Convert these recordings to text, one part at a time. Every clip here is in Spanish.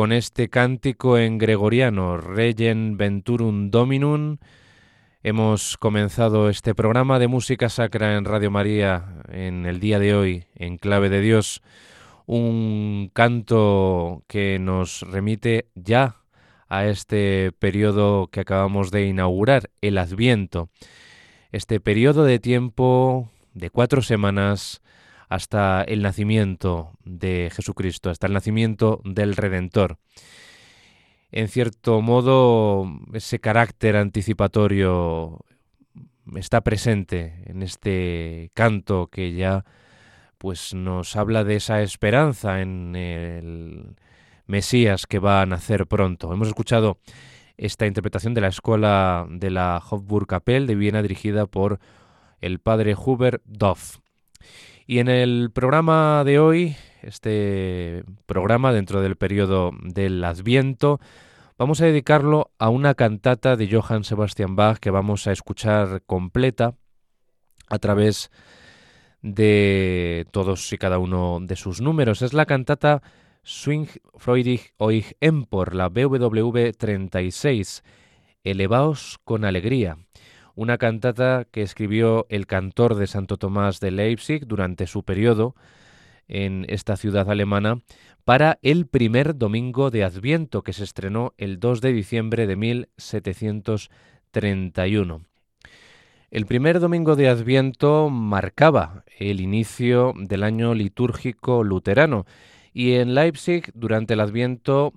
Con este cántico en gregoriano, Regen Venturum Dominum, hemos comenzado este programa de música sacra en Radio María en el día de hoy, en clave de Dios, un canto que nos remite ya a este periodo que acabamos de inaugurar, el Adviento, este periodo de tiempo de cuatro semanas hasta el nacimiento de Jesucristo, hasta el nacimiento del Redentor. En cierto modo, ese carácter anticipatorio está presente en este canto que ya pues nos habla de esa esperanza en el Mesías que va a nacer pronto. Hemos escuchado esta interpretación de la escuela de la Hofburg-Kapelle de Viena dirigida por el padre Hubert Doff. Y en el programa de hoy, este programa dentro del periodo del Adviento, vamos a dedicarlo a una cantata de Johann Sebastian Bach que vamos a escuchar completa a través de todos y cada uno de sus números. Es la cantata Swing Freudig euch empor, la BWV 36, Elevaos con alegría, una cantata que escribió el cantor de Santo Tomás de Leipzig durante su periodo en esta ciudad alemana para el primer domingo de Adviento que se estrenó el 2 de diciembre de 1731. El primer domingo de Adviento marcaba el inicio del año litúrgico luterano y en Leipzig durante el Adviento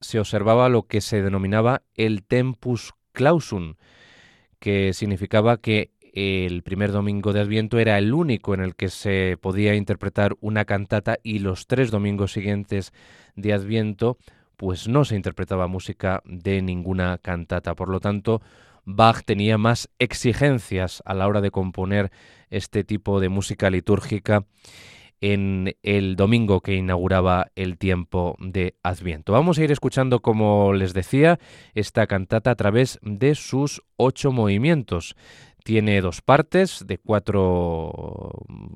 se observaba lo que se denominaba el Tempus Clausum, que significaba que el primer domingo de Adviento era el único en el que se podía interpretar una cantata y los tres domingos siguientes de Adviento pues no se interpretaba música de ninguna cantata. Por lo tanto, Bach tenía más exigencias a la hora de componer este tipo de música litúrgica en el domingo que inauguraba el tiempo de Adviento. Vamos a ir escuchando, como les decía, esta cantata a través de sus ocho movimientos. Tiene dos partes de cuatro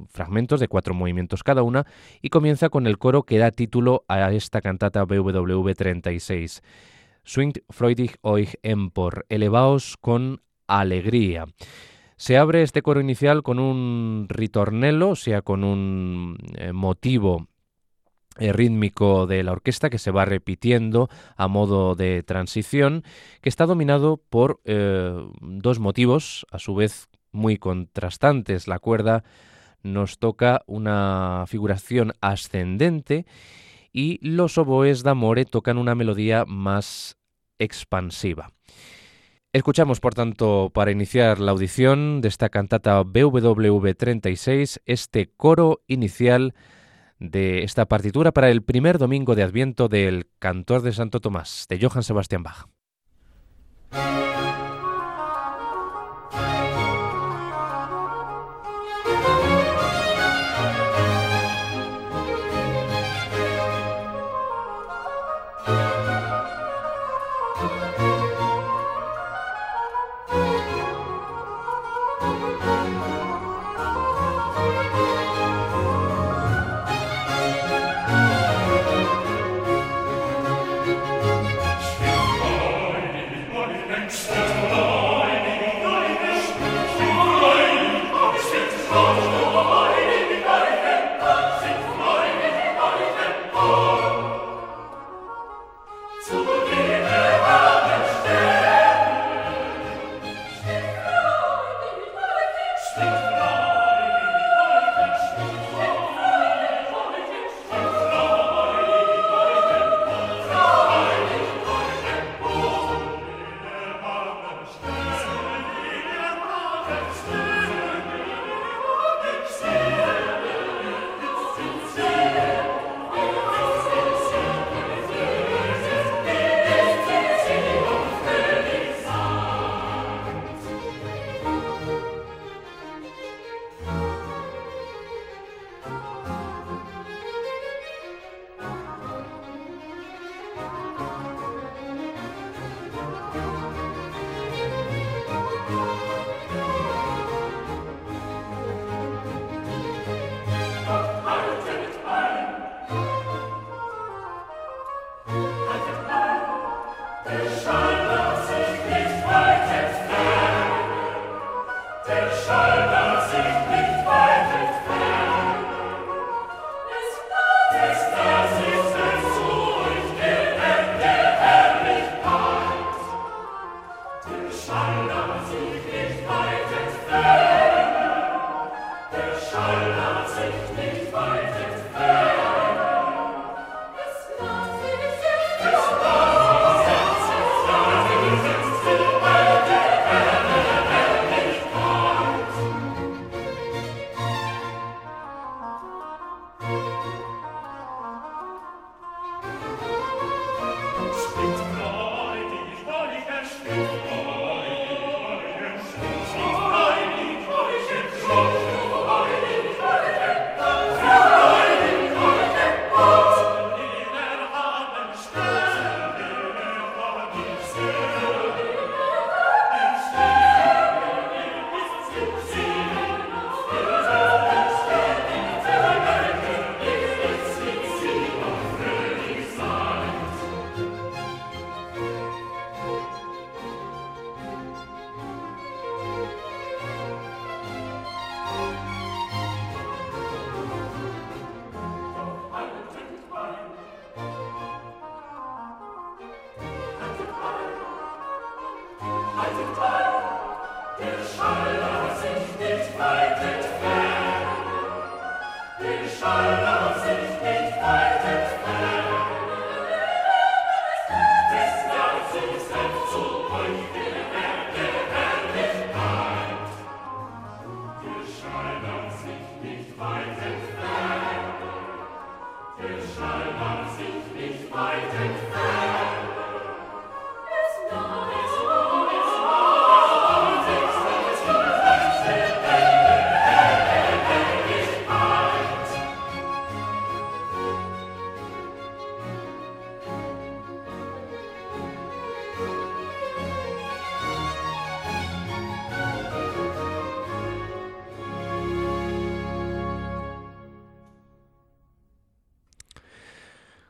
fragmentos, de cuatro movimientos cada una, y comienza con el coro que da título a esta cantata BWV 36. Swingt freudig euch empor, elevaos con alegría. Se abre este coro inicial con un ritornello, o sea, con un eh, motivo eh, rítmico de la orquesta que se va repitiendo a modo de transición, que está dominado por eh, dos motivos, a su vez muy contrastantes. La cuerda nos toca una figuración ascendente y los oboes d'amore tocan una melodía más expansiva. Escuchamos, por tanto, para iniciar la audición de esta cantata BWV 36, este coro inicial de esta partitura para el primer domingo de Adviento del Cantor de Santo Tomás, de Johann Sebastian Bach.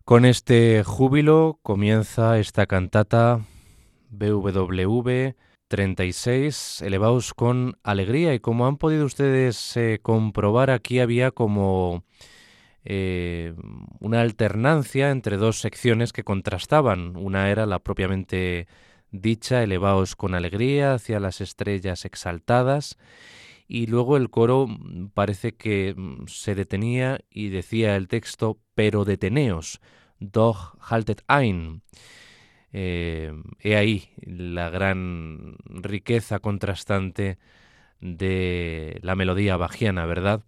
Con este júbilo comienza esta cantata BWV 36, elevados con alegría. Y como han podido ustedes eh, comprobar, aquí había como eh, una alternancia entre dos secciones que contrastaban. Una era la propiamente dicha, elevados con alegría hacia las estrellas exaltadas, y luego el coro mm, parece que mm, se detenía y decía el texto, pero deteneos, doch haltet ein. Eh, he ahí la gran riqueza contrastante de la melodía bajiana, ¿verdad?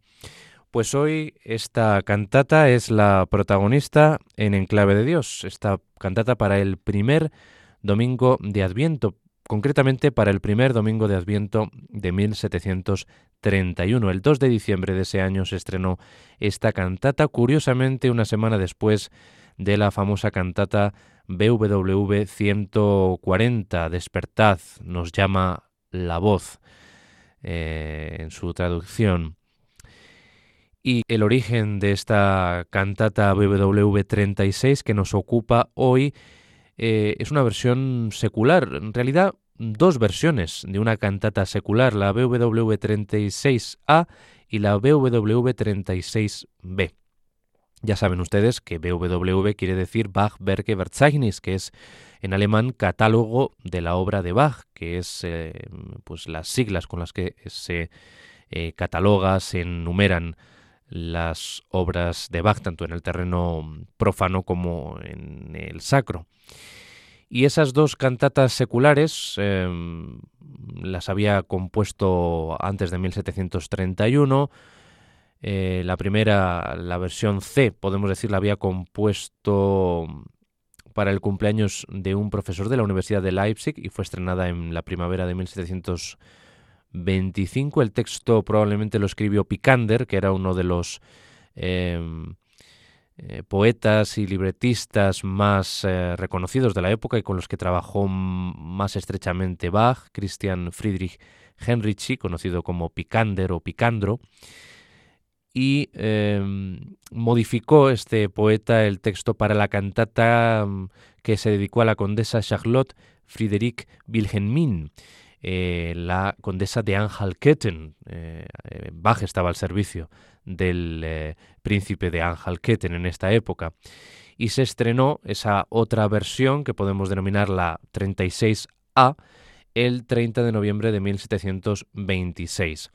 Pues hoy esta cantata es la protagonista en Enclave de Dios, esta cantata para el primer domingo de Adviento, concretamente para el primer domingo de Adviento de 1731. El 2 de diciembre de ese año se estrenó esta cantata, curiosamente una semana después de la famosa cantata BWV 140, Despertad, nos llama la voz eh, en su traducción. Y el origen de esta cantata BWV 36 que nos ocupa hoy eh, es una versión secular, en realidad dos versiones de una cantata secular, la BWV 36A y la BWV 36B. Ya saben ustedes que BWV quiere decir Bach Werke Verzeichnis, que es en alemán catálogo de la obra de Bach, que es eh, pues las siglas con las que se eh, cataloga, se enumeran las obras de Bach, tanto en el terreno profano como en el sacro. Y esas dos cantatas seculares em, las había compuesto antes de 1731. Eh, la primera, la versión C, podemos decir, la había compuesto para el cumpleaños de un profesor de la Universidad de Leipzig y fue estrenada en la primavera de 1725. El texto probablemente lo escribió Picander, que era uno de los em, eh, poetas y libretistas más eh, reconocidos de la época y con los que trabajó más estrechamente Bach, Christian Friedrich Henrici, conocido como Picander o Picandro, y em, modificó este poeta el texto para la cantata mm, que se dedicó a la condesa Charlotte Friedrich Wilhelmine. Eh, la condesa de Anhalt-Köthen. Bach estaba al servicio del eh, príncipe de Anhalt-Köthen en esta época. Y se estrenó esa otra versión que podemos denominar la 36A el 30 de noviembre de 1726.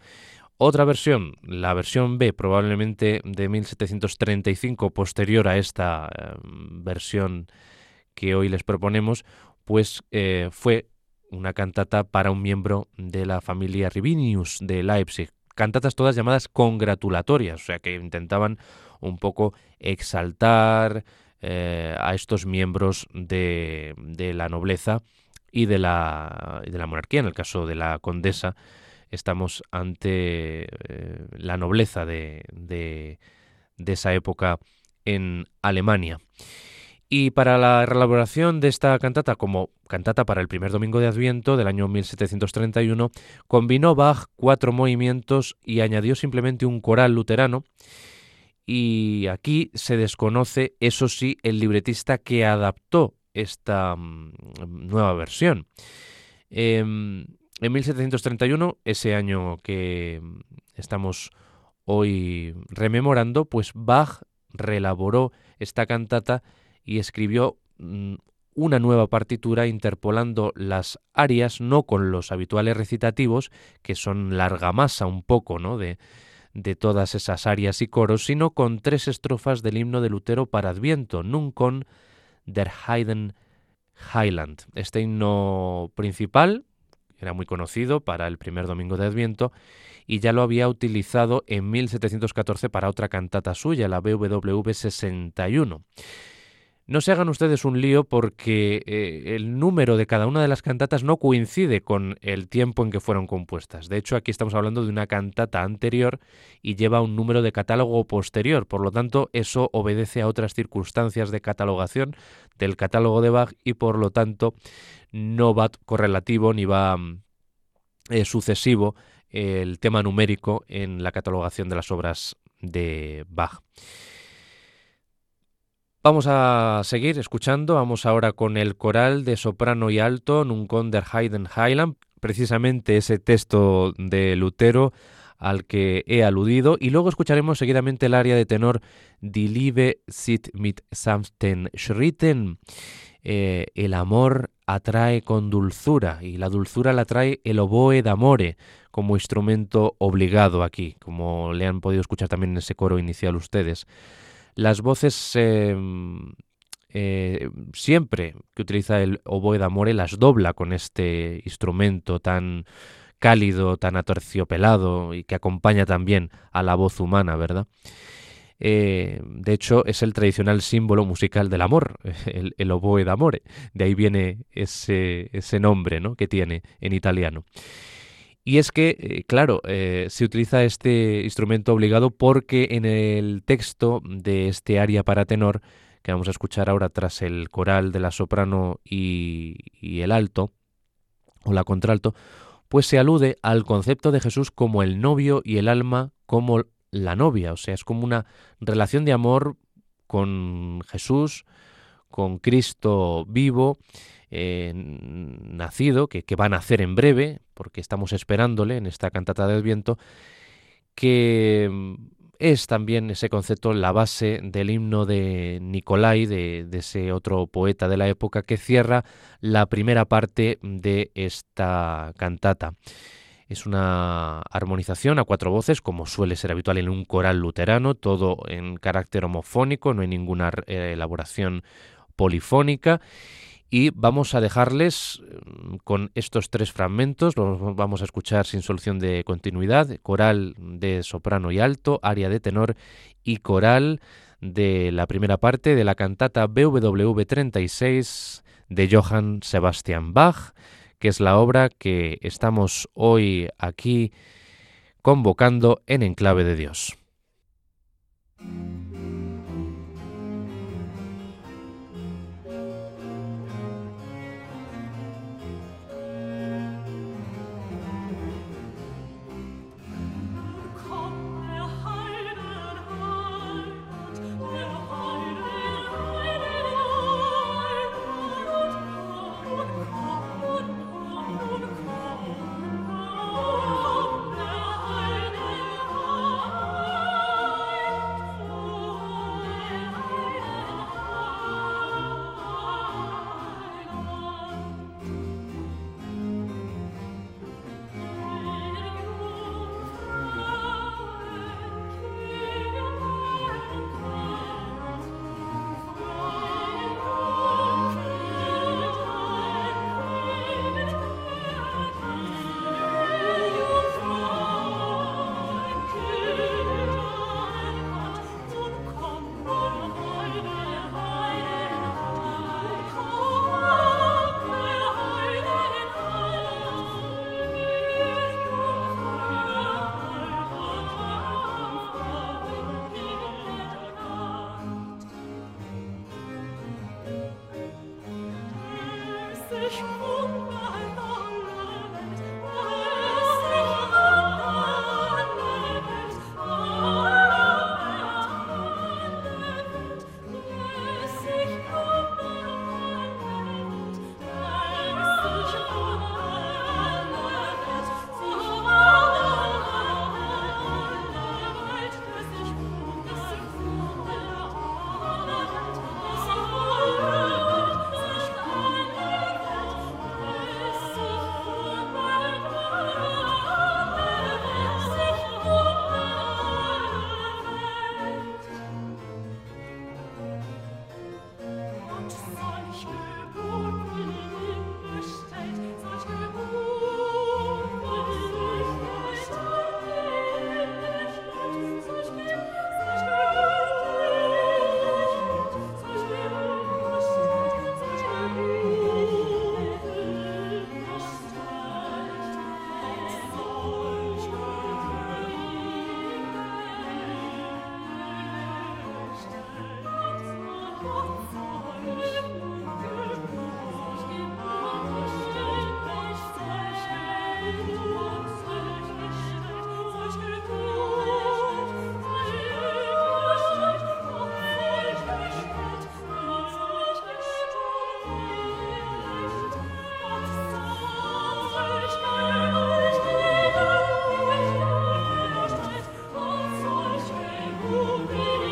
Otra versión, la versión B, probablemente de 1735, posterior a esta eh, versión que hoy les proponemos, pues eh, fue una cantata para un miembro de la familia Rivinius de Leipzig, cantatas todas llamadas congratulatorias, o sea que intentaban un poco exaltar eh, a estos miembros de, la nobleza y de la, de la monarquía. En el caso de la condesa, estamos ante eh, la nobleza de, de, de esa época en Alemania. Y para la elaboración de esta cantata como cantata para el primer domingo de Adviento del año 1731, combinó Bach cuatro movimientos y añadió simplemente un coral luterano. Y aquí se desconoce, eso sí, el libretista que adaptó esta mm, nueva versión. Em, en 1731, ese año que estamos hoy rememorando, pues Bach reelaboró esta cantata y escribió mm, una nueva partitura interpolando las arias no con los habituales recitativos, que son larga masa un poco, ¿no? de, de todas esas arias y coros, sino con tres estrofas del himno de Lutero para Adviento, Nun con der Heiden Highland. Este himno principal era muy conocido para el primer domingo de Adviento y ya lo había utilizado en 1714 para otra cantata suya, la BWV 61. No se hagan ustedes un lío porque eh, el número de cada una de las cantatas no coincide con el tiempo en que fueron compuestas. De hecho, aquí estamos hablando de una cantata anterior y lleva un número de catálogo posterior. Por lo tanto, eso obedece a otras circunstancias de catalogación del catálogo de Bach y por lo tanto no va correlativo ni va eh, sucesivo el tema numérico en la catalogación de las obras de Bach. Vamos a seguir escuchando, vamos ahora con el coral de soprano y alto Nun der Heiden Highland, precisamente ese texto de Lutero al que he aludido, y luego escucharemos seguidamente el área de tenor Die Liebe sit mit sanften Schritten. Eh, el amor atrae con dulzura, y la dulzura la trae el oboe d'amore como instrumento obligado aquí, como le han podido escuchar también en ese coro inicial ustedes. Las voces em, eh, siempre que utiliza el oboe d'amore las dobla con este instrumento tan cálido, tan aterciopelado y que acompaña también a la voz humana, ¿verdad? Eh, de hecho, es el tradicional símbolo musical del amor, el, oboe d'amore. De ahí viene ese, ese nombre ¿no? que tiene en italiano. Y es que, eh, claro, eh, se utiliza este instrumento obligado porque en el texto de este aria para tenor, que vamos a escuchar ahora tras el coral de la soprano y, y el alto, o la contralto, pues se alude al concepto de Jesús como el novio y el alma como la novia. O sea, es como una relación de amor con Jesús, con Cristo vivo, eh, nacido, que, que, va a nacer en breve, porque estamos esperándole en esta cantata del viento, que mm, es también ese concepto la base del himno de Nicolai, de, de, ese otro poeta de la época, que cierra la primera parte de esta cantata. Es una armonización a cuatro voces, como suele ser habitual en un coral luterano, todo en carácter homofónico, no hay ninguna eh, elaboración polifónica y vamos a dejarles mm, con estos tres fragmentos, los vamos a escuchar sin solución de continuidad, coral de soprano y alto, aria de tenor y coral de la primera parte de la cantata BWV 36 de Johann Sebastian Bach, que es la obra que estamos hoy aquí convocando en Enclave de Dios. ich. Lord.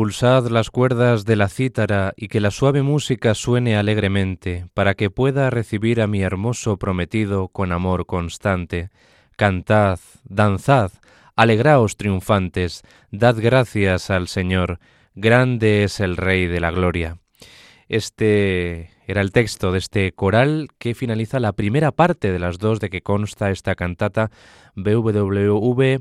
Pulsad las cuerdas de la cítara y que la suave música suene alegremente, para que pueda recibir a mi hermoso prometido con amor constante. Cantad, danzad, alegraos triunfantes, dad gracias al Señor, grande es el Rey de la Gloria. Este era el texto de este coral que finaliza la primera parte de las dos de que consta esta cantata BWV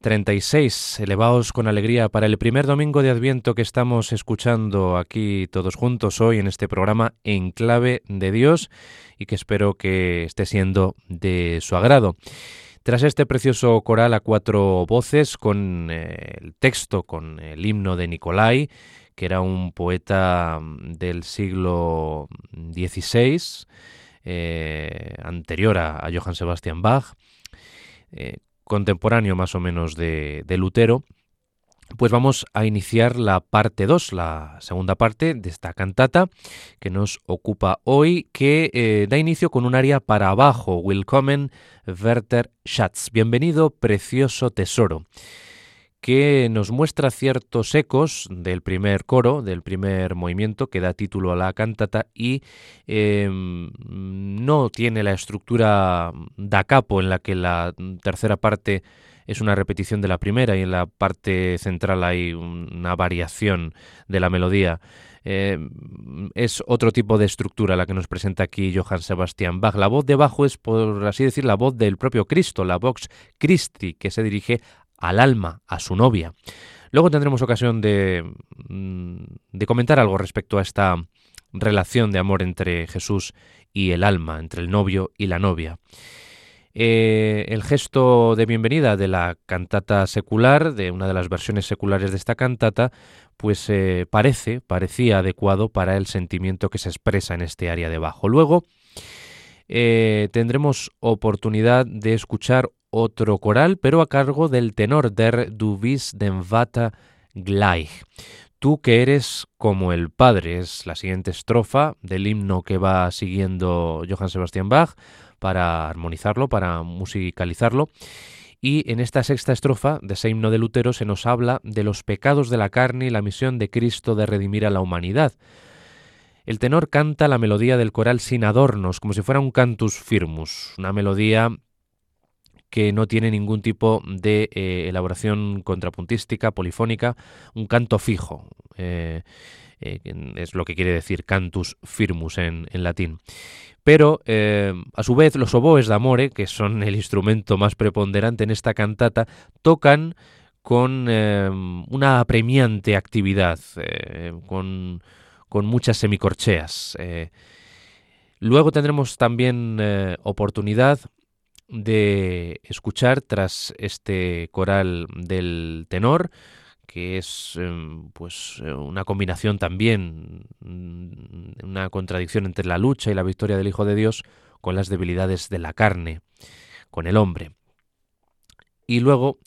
36. Elevaos con alegría para el primer domingo de Adviento que estamos escuchando aquí todos juntos hoy en este programa En Clave de Dios y que espero que esté siendo de su agrado. Tras este precioso coral a cuatro voces con eh, el texto, con el himno de Nicolai, que era un poeta del siglo XVI, eh, anterior a, Johann Sebastian Bach, eh, contemporáneo más o menos de, Lutero, pues vamos a iniciar la parte 2, la segunda parte de esta cantata que nos ocupa hoy, que eh, da inicio con un aria para abajo, Willkommen Werter Schatz, bienvenido precioso tesoro que nos muestra ciertos ecos del primer coro, del primer movimiento que da título a la cantata y em, no tiene la estructura da capo en la que la tercera parte es una repetición de la primera y en la parte central hay una variación de la melodía. Em, es otro tipo de estructura la que nos presenta aquí Johann Sebastian Bach. La voz de bajo es, por así decir, la voz del propio Cristo, la vox Christi, que se dirige al alma, a su novia. Luego tendremos ocasión de, mm, de comentar algo respecto a esta relación de amor entre Jesús y el alma, entre el novio y la novia. Eh, el gesto de bienvenida de la cantata secular, de una de las versiones seculares de esta cantata, pues eh, parece, parecía adecuado para el sentimiento que se expresa en este área de bajo. Luego eh, tendremos oportunidad de escuchar otro coral, pero a cargo del tenor der Du bist den Vater gleich. Tú que eres como el Padre, es la siguiente estrofa del himno que va siguiendo Johann Sebastian Bach para armonizarlo, para musicalizarlo. Y en esta sexta estrofa de ese himno de Lutero se nos habla de los pecados de la carne y la misión de Cristo de redimir a la humanidad. El tenor canta la melodía del coral sin adornos, como si fuera un cantus firmus, una melodía que no tiene ningún tipo de eh, elaboración contrapuntística, polifónica, un canto fijo. Eh, eh, es lo que quiere decir cantus firmus en, latín. Pero, a su vez, los oboes d'amore, que son el instrumento más preponderante en esta cantata, tocan con una apremiante actividad, con, con, muchas semicorcheas. luego tendremos también oportunidad de escuchar tras este coral del tenor, que es em, pues eh, una combinación también, mm, una contradicción entre la lucha y la victoria del Hijo de Dios con las debilidades de la carne, con el hombre. Y luego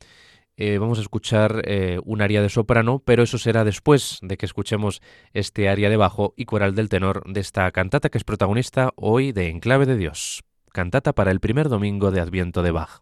eh, vamos a escuchar eh, un aria de soprano, pero eso será después de que escuchemos este aria de bajo y coral del tenor de esta cantata que es protagonista hoy de Enclave de Dios cantata para el primer domingo de Adviento de Bach.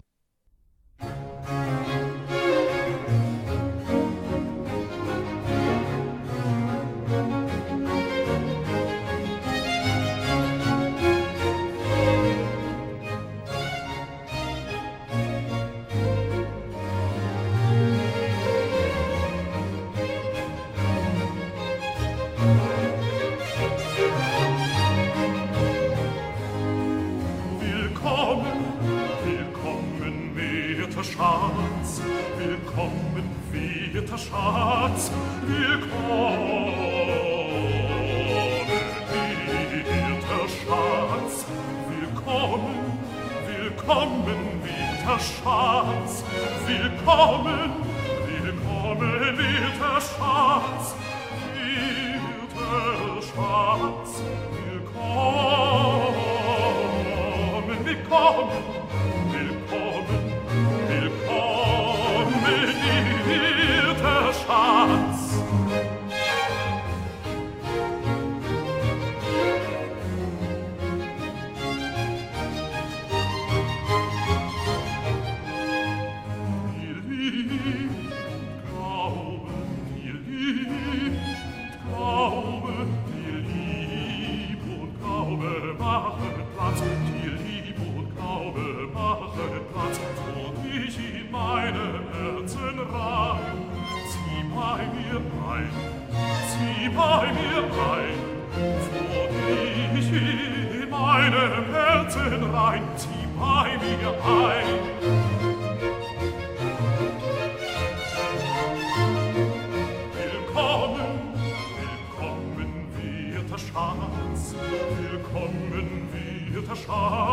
lasciar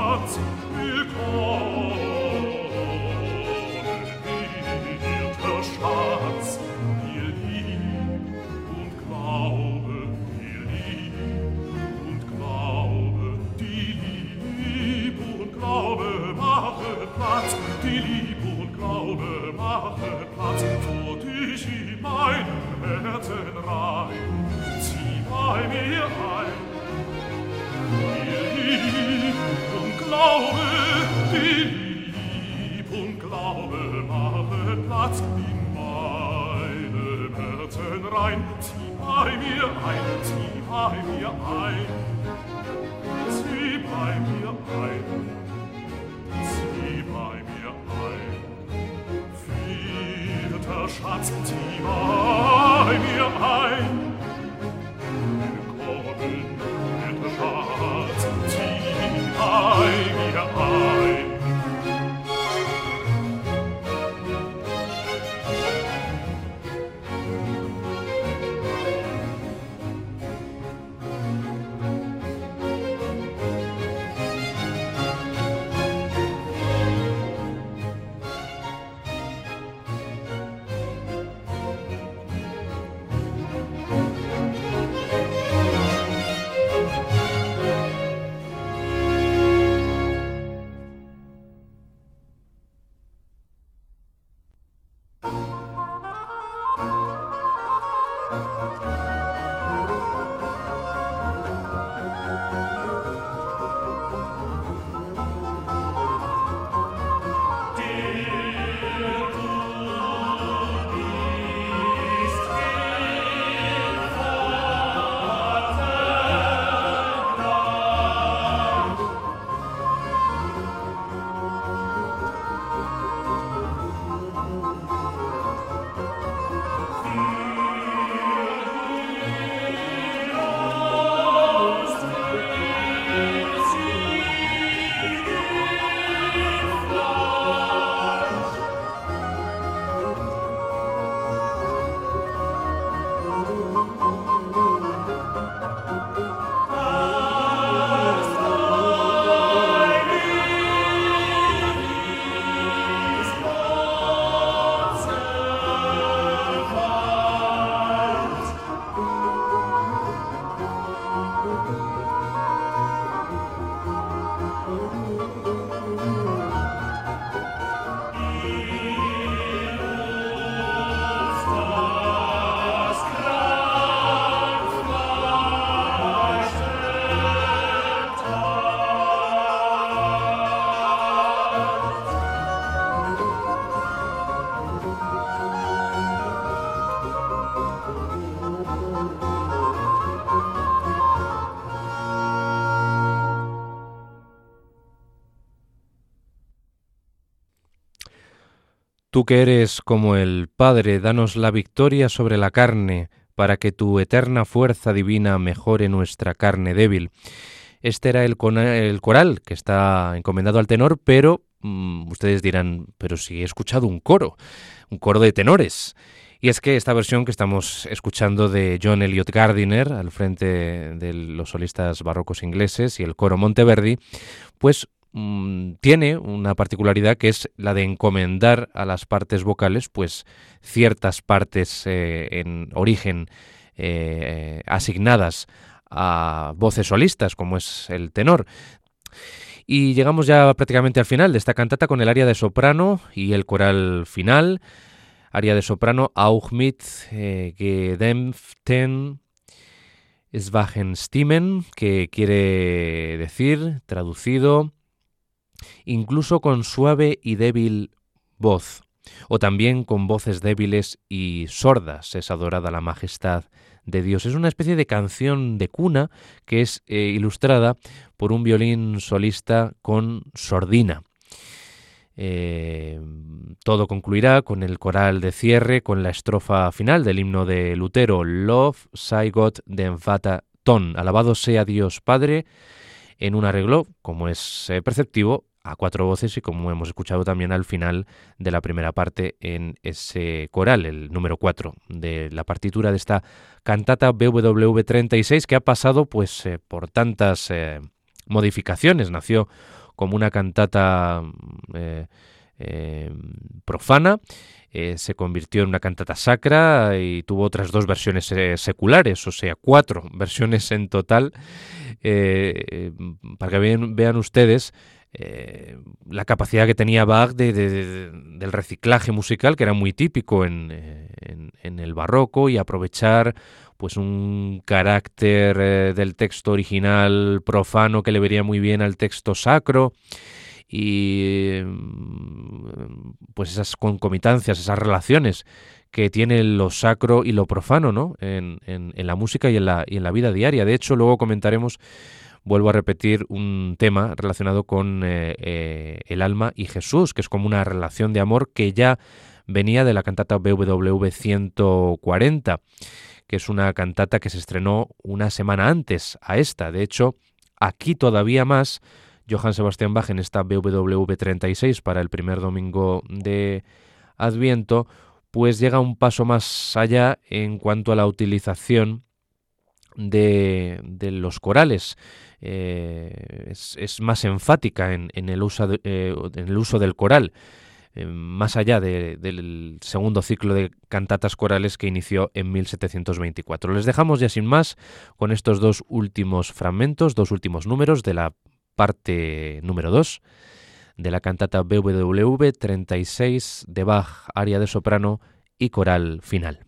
Tú que eres como el Padre, danos la victoria sobre la carne, para que tu eterna fuerza divina mejore nuestra carne débil. Este era el, el coral que está encomendado al tenor, pero mmm, ustedes dirán, pero si he escuchado un coro, un coro de tenores. Y es que esta versión que estamos escuchando de John Elliot Gardiner al frente de los solistas barrocos ingleses y el coro Monteverdi, pues mmm, tiene una particularidad que es la de encomendar a las partes vocales pues ciertas partes eh, en origen eh, asignadas a voces solistas como es el tenor. Y llegamos ya prácticamente al final de esta cantata con el área de soprano y el coral final. Área de soprano Auch mit eh, gedämpften Schwachen Stimmen, que quiere decir, traducido, incluso con suave y débil voz, o también con voces débiles y sordas, es adorada la majestad de Dios. Es una especie de canción de cuna que es eh, ilustrada por un violín solista con sordina. Eh, todo concluirá con el coral de cierre, con la estrofa final del himno de Lutero, Love, sei Gott den Vater Ton, alabado sea Dios Padre, en un arreglo, como es eh, perceptivo, a cuatro voces y como hemos escuchado también al final de la primera parte en ese coral, el número 4 de la partitura de esta cantata BWV 36 que ha pasado pues eh, por tantas modificaciones. Nació como una cantata eh, eh, profana, eh, se convirtió en una cantata sacra y tuvo otras dos versiones seculares, o sea, cuatro versiones en total. para que vean, ustedes la capacidad que tenía Bach del reciclaje musical, que era muy típico en, en el barroco, y aprovechar pues un carácter eh, del texto original profano que le vería muy bien al texto sacro y mm, pues esas concomitancias, esas relaciones que tiene lo sacro y lo profano ¿no? en, la música y en la, y en la vida diaria. De hecho, luego comentaremos, vuelvo a repetir, un tema relacionado con eh, eh, el alma y Jesús, que es como una relación de amor que ya venía de la cantata BWV 140 que es una cantata que se estrenó una semana antes a esta. De hecho, aquí todavía más, Johann Sebastian Bach en esta BWV 36 para el primer domingo de Adviento, pues llega un paso más allá en cuanto a la utilización de, los corales. Eh, es, más enfática en, el uso eh, en el uso del coral. Eh, más allá del segundo ciclo de cantatas corales que inició en 1724. Les dejamos ya sin más con estos dos últimos fragmentos, dos últimos números de la parte número 2 de la cantata BWV 36 de Bach, área de soprano y coral final.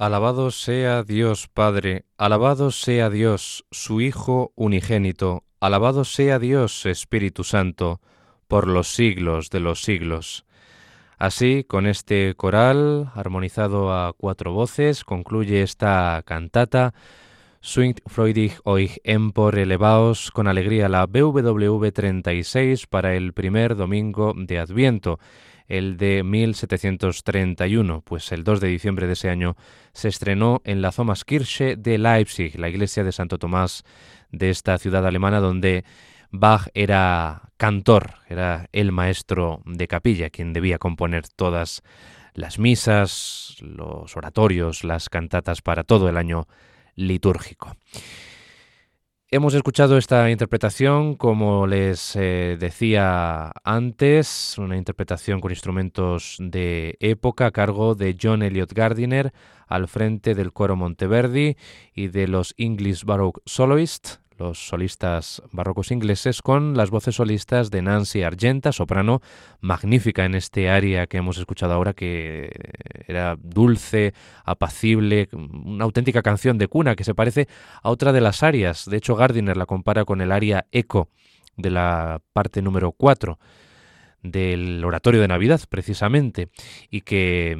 Alabado sea Dios Padre, alabado sea Dios, su Hijo unigénito, alabado sea Dios Espíritu Santo, por los siglos de los siglos. Así, con este coral, armonizado a cuatro voces, concluye esta cantata, Swingt freudig euch empor elevaos con alegría la BWV 36 para el primer domingo de Adviento el de 1731, pues el 2 de diciembre de ese año se estrenó en la Thomaskirche de Leipzig, la iglesia de Santo Tomás de esta ciudad alemana donde Bach era cantor, era el maestro de capilla, quien debía componer todas las misas, los oratorios, las cantatas para todo el año litúrgico. Hemos escuchado esta interpretación, como les eh, decía antes, una interpretación con instrumentos de época a cargo de John Elliot Gardiner al frente del coro Monteverdi y de los English Baroque Soloists, los solistas barrocos ingleses, con las voces solistas de Nancy Argenta, soprano, magnífica en este aria que hemos escuchado ahora, que era dulce, apacible, una auténtica canción de cuna que se parece a otra de las arias. De hecho, Gardiner la compara con el aria Eco de la parte número 4 del oratorio de Navidad, precisamente, y que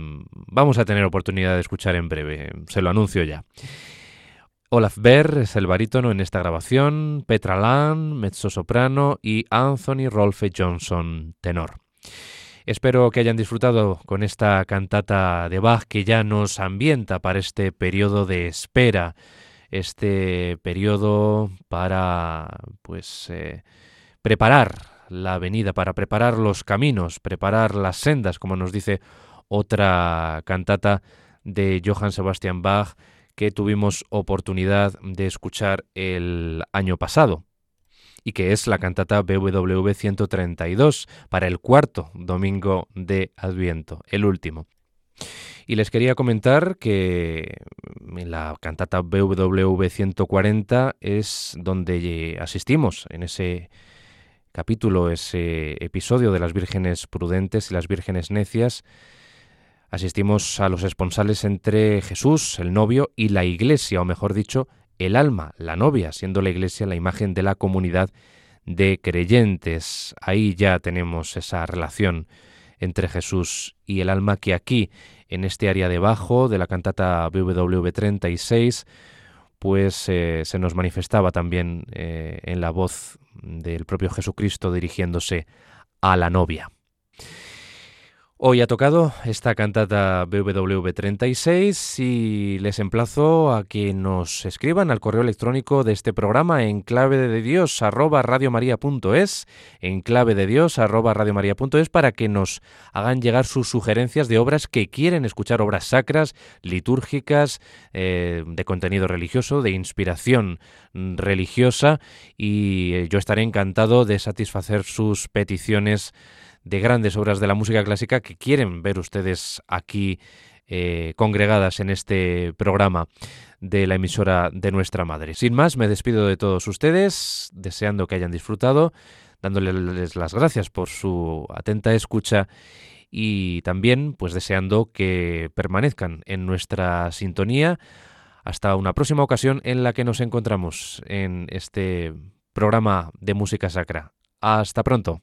vamos a tener oportunidad de escuchar en breve, se lo anuncio ya. Olaf Berr es el barítono en esta grabación, Petra Lang, mezzo-soprano y Anthony Rolfe Johnson, tenor. Espero que hayan disfrutado con esta cantata de Bach que ya nos ambienta para este periodo de espera, este periodo para pues eh, preparar la venida, para preparar los caminos, preparar las sendas, como nos dice otra cantata de Johann Sebastian Bach que tuvimos oportunidad de escuchar el año pasado y que es la cantata BWV 132 para el cuarto domingo de Adviento, el último. Y les quería comentar que la cantata BWV 140 es donde asistimos en ese capítulo, ese episodio de las vírgenes prudentes y las vírgenes necias, asistimos a los esponsales entre Jesús, el novio, y la iglesia, o mejor dicho, el alma, la novia, siendo la iglesia la imagen de la comunidad de creyentes. Ahí ya tenemos esa relación entre Jesús y el alma que aquí, en este área debajo de la cantata BWV 36, pues eh, se nos manifestaba también eh, en la voz del propio Jesucristo dirigiéndose a la novia. Hoy ha tocado esta cantata BWV 36 y les emplazo a que nos escriban al correo electrónico de este programa en clave de Dios en clave de Dios para que nos hagan llegar sus sugerencias de obras que quieren escuchar, obras sacras, litúrgicas, eh, de contenido religioso, de inspiración religiosa. Y eh, yo estaré encantado de satisfacer sus peticiones de grandes obras de la música clásica que quieren ver ustedes aquí eh, congregadas en este programa de la emisora de nuestra madre. Sin más, me despido de todos ustedes, deseando que hayan disfrutado, dándoles las gracias por su atenta escucha y también pues deseando que permanezcan en nuestra sintonía hasta una próxima ocasión en la que nos encontramos en este programa de música sacra. Hasta pronto.